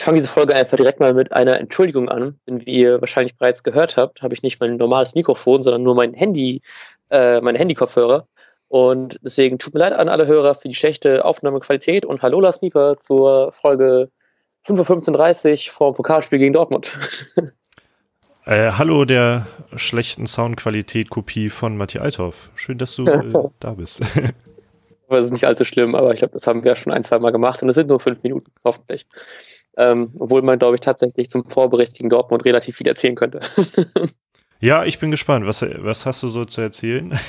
ich fange diese Folge einfach direkt mal mit einer Entschuldigung an. Denn wie ihr wahrscheinlich bereits gehört habt, habe ich nicht mein normales Mikrofon, sondern nur mein Handy, äh, meine Handy-Kopfhörer. Und deswegen tut mir leid an alle Hörer für die schlechte Aufnahmequalität und hallo Lars Nieper zur Folge 5.15.30 Uhr vom Pokalspiel gegen Dortmund. Äh, hallo der schlechten Soundqualität-Kopie von Matthias Althoff. Schön, dass du äh, da bist. Das ist nicht allzu schlimm, aber ich glaube, das haben wir schon ein, zwei Mal gemacht und es sind nur fünf Minuten, hoffentlich. Ähm, obwohl man, glaube ich, tatsächlich zum Vorbericht gegen Dortmund relativ viel erzählen könnte. ja, ich bin gespannt. Was, was hast du so zu erzählen?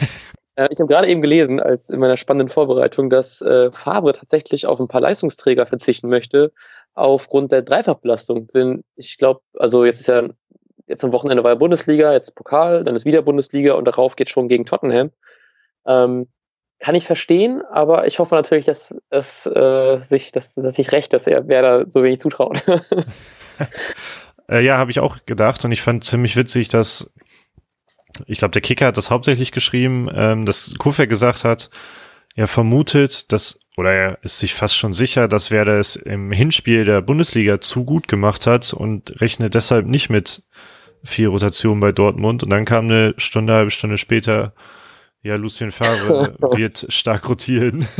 Äh, ich habe gerade eben gelesen, als in meiner spannenden Vorbereitung, dass äh, Fabre tatsächlich auf ein paar Leistungsträger verzichten möchte, aufgrund der Dreifachbelastung. Denn ich glaube, also jetzt ist ja jetzt am Wochenende war ja Bundesliga, jetzt Pokal, dann ist wieder Bundesliga und darauf geht schon gegen Tottenham. Ähm, kann ich verstehen, aber ich hoffe natürlich, dass es äh, sich, dass, dass ich recht, dass er wer da so wenig zutraut. äh, ja, habe ich auch gedacht und ich fand ziemlich witzig, dass ich glaube, der Kicker hat das hauptsächlich geschrieben, ähm, dass Kuffer gesagt hat, er vermutet, dass oder er ist sich fast schon sicher, dass Werder es im Hinspiel der Bundesliga zu gut gemacht hat und rechnet deshalb nicht mit vier Rotationen bei Dortmund. Und dann kam eine Stunde, halbe Stunde später ja, Lucien Favre wird stark rotieren.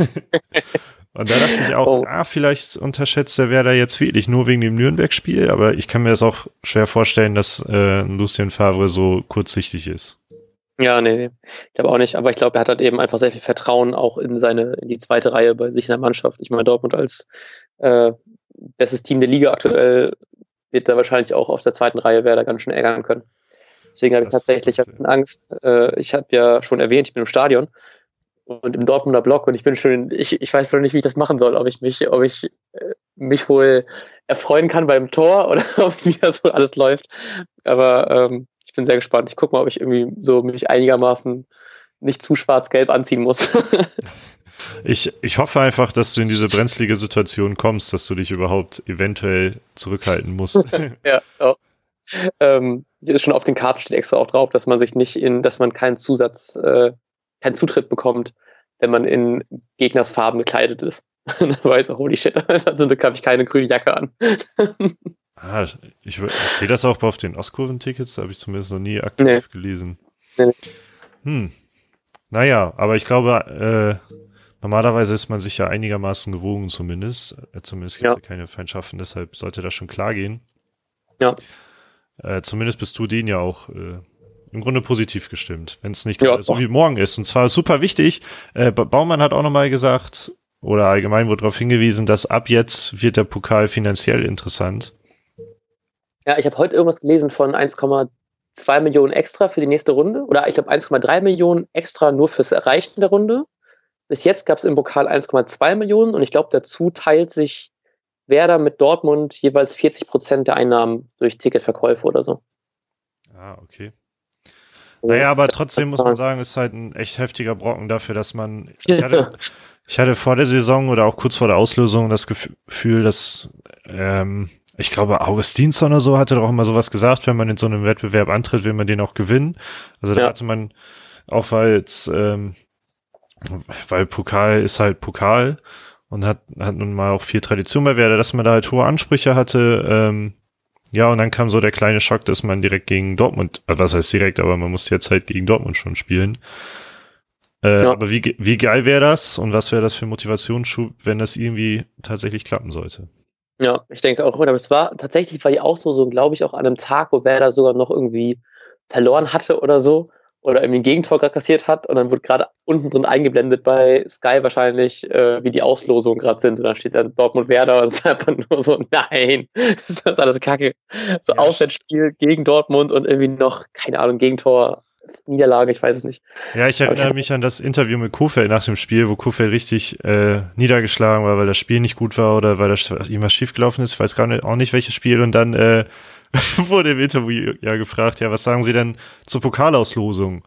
Und da dachte ich auch, oh. ah, vielleicht unterschätzt der Werder jetzt wirklich nur wegen dem Nürnberg-Spiel, aber ich kann mir das auch schwer vorstellen, dass äh, Lucien Favre so kurzsichtig ist. Ja, nee, nee. Ich glaube auch nicht, aber ich glaube, er hat halt eben einfach sehr viel Vertrauen auch in seine, in die zweite Reihe bei sich in der Mannschaft. Ich meine, Dortmund als äh, bestes Team der Liga aktuell wird da wahrscheinlich auch auf der zweiten Reihe Werder ganz schön ärgern können. Deswegen habe ich tatsächlich Angst. Äh, ich habe ja schon erwähnt, ich bin im Stadion und im Dortmunder Block und ich bin schon, ich, ich weiß noch nicht, wie ich das machen soll, ob ich mich, ob ich äh, mich wohl erfreuen kann beim Tor oder wie das wohl alles läuft. Aber ähm, ich bin sehr gespannt. Ich gucke mal, ob ich irgendwie so mich einigermaßen nicht zu schwarz-gelb anziehen muss. ich, ich hoffe einfach, dass du in diese brenzlige Situation kommst, dass du dich überhaupt eventuell zurückhalten musst. ja, auch ähm, schon auf den Karten steht extra auch drauf, dass man sich nicht in, dass man keinen Zusatz, äh, keinen Zutritt bekommt, wenn man in Gegners Farben gekleidet ist. Dann weiß auch, holy shit, also da habe ich keine grüne Jacke an. ah, ich, steht das auch auf den Ostkurven-Tickets? Da habe ich zumindest noch nie aktiv nee. gelesen. Nee. Hm. Naja, aber ich glaube, äh, normalerweise ist man sich ja einigermaßen gewogen zumindest. Äh, zumindest gibt es ja. ja keine Feindschaften, deshalb sollte das schon klar gehen. Ja. Äh, zumindest bist du den ja auch äh, im Grunde positiv gestimmt, wenn es nicht ja, so wie morgen ist. Und zwar super wichtig. Äh, Baumann hat auch nochmal gesagt, oder allgemein wurde darauf hingewiesen, dass ab jetzt wird der Pokal finanziell interessant. Ja, ich habe heute irgendwas gelesen von 1,2 Millionen extra für die nächste Runde. Oder ich glaube 1,3 Millionen extra nur fürs Erreichen der Runde. Bis jetzt gab es im Pokal 1,2 Millionen und ich glaube, dazu teilt sich Werder mit Dortmund jeweils 40 Prozent der Einnahmen durch Ticketverkäufe oder so. Ah, okay. Naja, aber trotzdem muss man sagen, ist halt ein echt heftiger Brocken dafür, dass man. Ich hatte, ich hatte vor der Saison oder auch kurz vor der Auslösung das Gefühl, dass ähm, ich glaube, Augustinsson oder so hatte doch immer sowas gesagt, wenn man in so einem Wettbewerb antritt, will man den auch gewinnen. Also da ja. hatte man auch weil jetzt, ähm, weil Pokal ist halt Pokal und hat, hat nun mal auch viel Tradition bei Werder, dass man da halt hohe Ansprüche hatte. Ähm, ja, und dann kam so der kleine Schock, dass man direkt gegen Dortmund, äh, was heißt direkt, aber man musste jetzt halt gegen Dortmund schon spielen. Äh, ja. Aber wie, wie geil wäre das und was wäre das für Motivationsschub, wenn das irgendwie tatsächlich klappen sollte? Ja, ich denke auch, aber es war tatsächlich war die Auslosung, glaube ich, auch an einem Tag, wo Werder sogar noch irgendwie verloren hatte oder so oder irgendwie ein Gegentor gerade kassiert hat und dann wird gerade unten drin eingeblendet bei Sky wahrscheinlich, äh, wie die Auslosungen gerade sind und dann steht dann Dortmund Werder und es ist einfach nur so, nein, das ist alles kacke. So ja. Auswärtsspiel gegen Dortmund und irgendwie noch, keine Ahnung, Gegentor, Niederlage, ich weiß es nicht. Ja, ich erinnere ich mich an das Interview mit Kofeld nach dem Spiel, wo Kofeld richtig äh, niedergeschlagen war, weil das Spiel nicht gut war oder weil da irgendwas schiefgelaufen ist. Ich weiß gar nicht, auch nicht welches Spiel und dann äh, wurde im Interview ja gefragt, ja, was sagen Sie denn zur Pokalauslosung?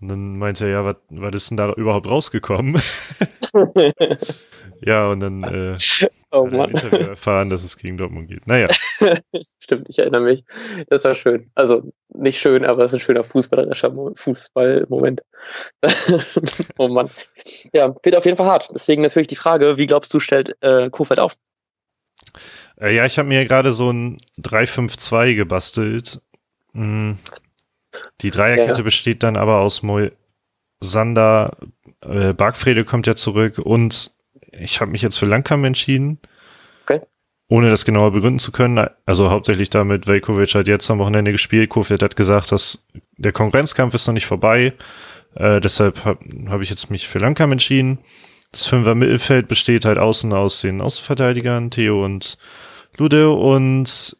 Und dann meinte er, ja, was, was ist denn da überhaupt rausgekommen? ja, und dann äh, oh, er im Interview erfahren, dass es gegen Dortmund geht. Naja. Stimmt, ich erinnere mich. Das war schön. Also nicht schön, aber es ist ein schöner fußballerischer Fußballmoment. oh Mann. Ja, wird auf jeden Fall hart. Deswegen natürlich die Frage, wie glaubst du, stellt äh, Kofeld auf? Äh, ja, ich habe mir gerade so ein 3-5-2 gebastelt. Mhm. Die Dreierkette ja. besteht dann aber aus Mo Sander, äh, Bargfrede kommt ja zurück und ich habe mich jetzt für Langkamp entschieden. Okay. Ohne das genauer begründen zu können. Also hauptsächlich damit, Velkovic hat jetzt am Wochenende gespielt. Kofeld hat gesagt, dass der Konkurrenzkampf ist noch nicht vorbei. Äh, deshalb habe hab ich jetzt mich für Langkamp entschieden. Das Fünfer Mittelfeld besteht halt außen aus den Außenverteidigern, Theo und Lude und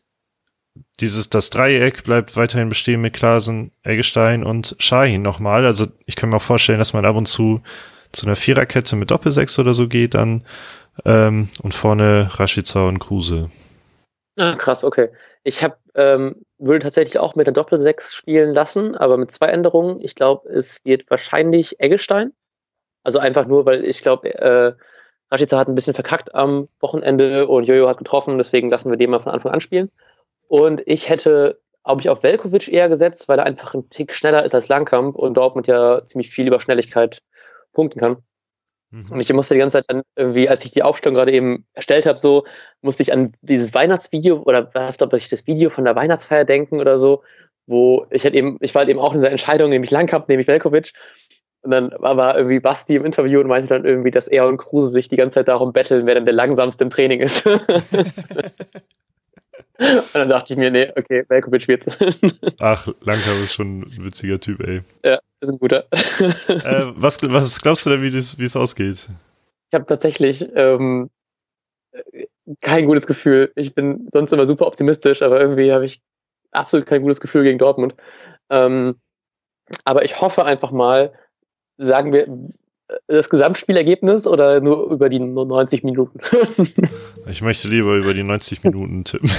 dieses, das Dreieck bleibt weiterhin bestehen mit Klasen, Eggestein und Shahin nochmal. Also ich kann mir auch vorstellen, dass man ab und zu zu einer Viererkette mit Doppelsechs oder so geht dann ähm, und vorne Rashica und Kruse. Ah, krass, okay. Ich hab, ähm, würde tatsächlich auch mit der Doppelsechs spielen lassen, aber mit zwei Änderungen. Ich glaube, es wird wahrscheinlich Eggestein. Also einfach nur, weil ich glaube, äh, Rashica hat ein bisschen verkackt am Wochenende und Jojo hat getroffen, deswegen lassen wir den mal von Anfang an spielen. Und ich hätte, glaube ich, auf Velkovic eher gesetzt, weil er einfach ein Tick schneller ist als Langkamp und Dortmund ja ziemlich viel über Schnelligkeit punkten kann. Mhm. Und ich musste die ganze Zeit dann irgendwie, als ich die Aufstellung gerade eben erstellt habe, so, musste ich an dieses Weihnachtsvideo oder was glaube ich, das Video von der Weihnachtsfeier denken oder so, wo ich halt eben, ich war halt eben auch in dieser Entscheidung, nämlich Langkamp, nämlich Velkovic. Und dann war irgendwie Basti im Interview und meinte dann irgendwie, dass er und Kruse sich die ganze Zeit darum betteln, wer denn der langsamste im Training ist. Und dann dachte ich mir, nee, okay, Velkovic wird's. Ach, Langkamp ist schon ein witziger Typ, ey. Ja, ist ein guter. Äh, was, was glaubst du denn, wie es ausgeht? Ich habe tatsächlich ähm, kein gutes Gefühl. Ich bin sonst immer super optimistisch, aber irgendwie habe ich absolut kein gutes Gefühl gegen Dortmund. Ähm, aber ich hoffe einfach mal, sagen wir, das Gesamtspielergebnis oder nur über die 90 Minuten? ich möchte lieber über die 90 Minuten tippen.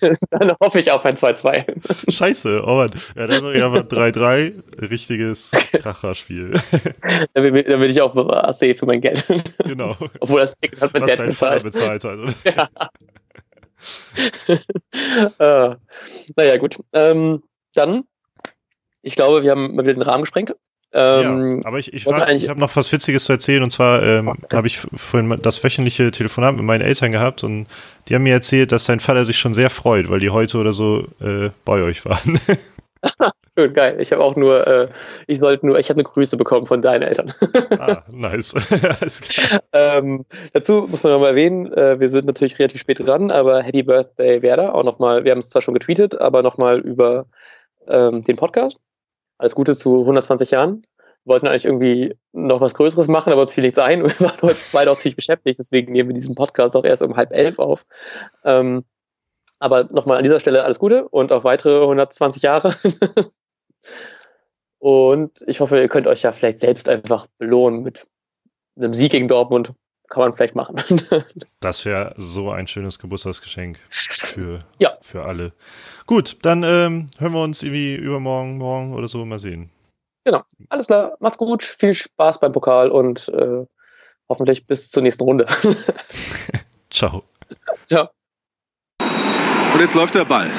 Dann hoffe ich auf ein 2-2. Scheiße, oh Mann. Ja, das ist aber 3-3. Richtiges Kracherspiel. damit, damit ich auch was sehe für mein Geld. Genau. Obwohl das Ticket hat mein was Dad bezahlt. bezahlt hat. ja. uh, naja, gut. Ähm, dann, ich glaube, wir haben mal wieder den Rahmen gesprengt. Ähm, ja, aber ich, ich, ich habe noch was Witziges zu erzählen und zwar ähm, okay. habe ich vorhin das wöchentliche Telefonat mit meinen Eltern gehabt und die haben mir erzählt, dass dein Vater sich schon sehr freut, weil die heute oder so äh, bei euch waren. Schön, geil. Ich habe auch nur, äh, ich sollte nur, ich habe eine Grüße bekommen von deinen Eltern. ah, nice. ähm, dazu muss man nochmal erwähnen, äh, wir sind natürlich relativ spät dran, aber Happy Birthday Werder, auch nochmal, wir haben es zwar schon getweetet, aber nochmal über ähm, den Podcast alles Gute zu 120 Jahren. Wir wollten eigentlich irgendwie noch was Größeres machen, aber uns fiel nichts ein. Wir waren heute beide auch ziemlich beschäftigt, deswegen nehmen wir diesen Podcast auch erst um halb elf auf. Ähm, aber nochmal an dieser Stelle alles Gute und auf weitere 120 Jahre. und ich hoffe, ihr könnt euch ja vielleicht selbst einfach belohnen mit einem Sieg gegen Dortmund. Kann man vielleicht machen. das wäre so ein schönes Geburtstagsgeschenk für, ja. für alle. Gut, dann ähm, hören wir uns irgendwie übermorgen, morgen oder so mal sehen. Genau. Alles klar. Mach's gut. Viel Spaß beim Pokal und äh, hoffentlich bis zur nächsten Runde. Ciao. Ciao. Und jetzt läuft der Ball.